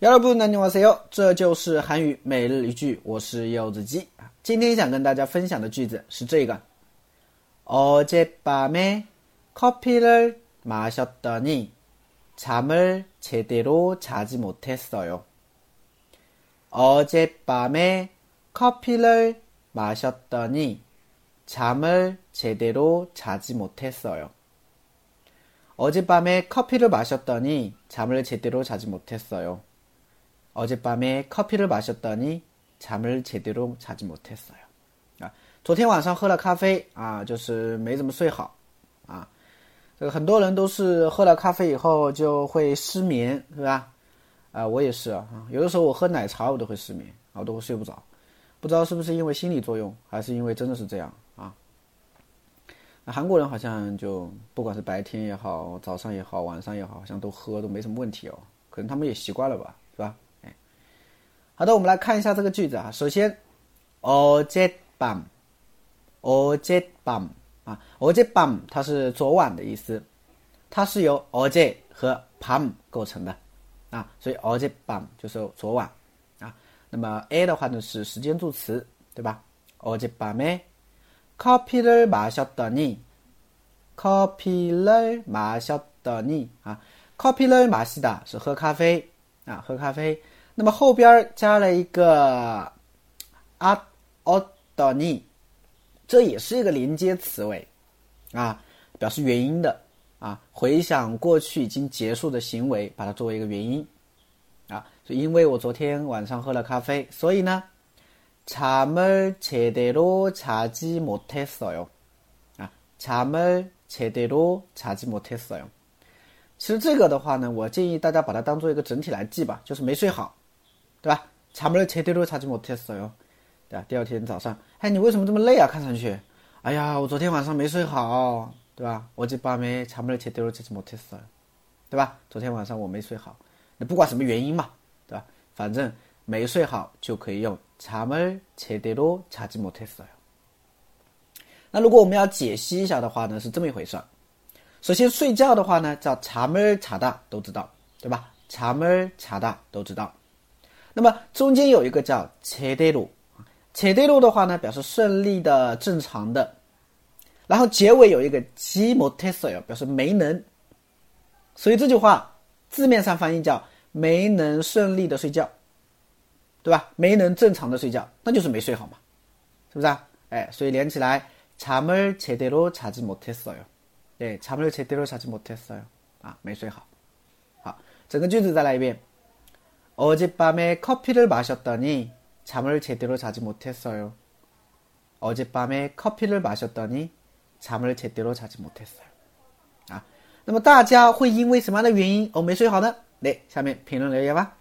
여러분안녕하세요，这就是韩语每日一句，我是柚子鸡啊。今天想跟大家分享的句子是这个：어젯밤에커피를마셨더니잠을제대로자지못했어요어젯밤에커피를마셨더니잠을제대로자지못했어요어젯밤에커피를마셨더니잠을제대로자지못했어요 어젯밤에커피를마셨더니잠을제대로자지못했어요啊，昨天晚上喝了咖啡啊，就是没怎么睡好啊。这个很多人都是喝了咖啡以后就会失眠，是吧？啊，我也是啊。有的时候我喝奶茶我都会失眠，啊，我都会睡不着。不知道是不是因为心理作用，还是因为真的是这样啊？那韩国人好像就不管是白天也好，早上也好，晚上也好，好像都喝都没什么问题哦。可能他们也习惯了吧，是吧？ 好的，我们来看一下这个句子啊。首先，어젯 밤， 어젯밤啊，어젯밤它是昨晚的意思，它是由어제和밤构成的啊，所以어젯밤就是昨晚啊。那么 a 的话呢是时间助词，对吧？어젯밤에커피를마셨더 니， 커피를마셨더 니， 啊，커피를마시다是喝咖啡啊，喝咖啡。 那么后边加了一个啊哦的你，这也是一个连接词尾啊，表示原因的啊。回想过去已经结束的行为，把它作为一个原因啊。就因为我昨天晚上喝了咖啡，所以呢，잠을제대로자지못했어 요。 啊，잠을제대로자지못했어 요。 其实这个的话呢，我建议大家把它当做一个整体来记吧，就是没睡好。 对吧？잠을제대로자지못했어 요， 对吧？第二天早上，哎，你为什么这么累啊？看上去，哎呀，我昨天晚上没睡好，对吧？어젯밤에잠을제대로자지못했어 요， 对吧？昨天晚上我没睡好，那不管什么原因嘛，对吧？反正没睡好就可以用잠을제대로자지못했어 요。 那如果我们要解析一下的话呢，是这么一回事。首先睡觉的话呢，叫잠을자 다， 都知道，对吧？잠을자다都知道。 那么中间有一个叫切德鲁，切德鲁的话呢，表示顺利的、正常的。然后结尾有一个基摩特斯表示没能。所以这句话字面上翻译叫没能顺利的睡觉，对吧？没能正常的睡觉，那就是没睡好嘛，是不是啊？哎，所以连起来，잠을제대로자지못했어 요。 对，잠을제대로자지못했어 요。 啊，没睡好。好，整个句子再来一遍。 어젯밤에 커피를 마셨더니 잠을 제대로 자지 못했어요. 어젯밤에 커피를 마셨더니 잠을 제대로 자지 못했어요. 啊，那么大家会因为什么样的原因而没睡好呢？来，下面评论留言吧。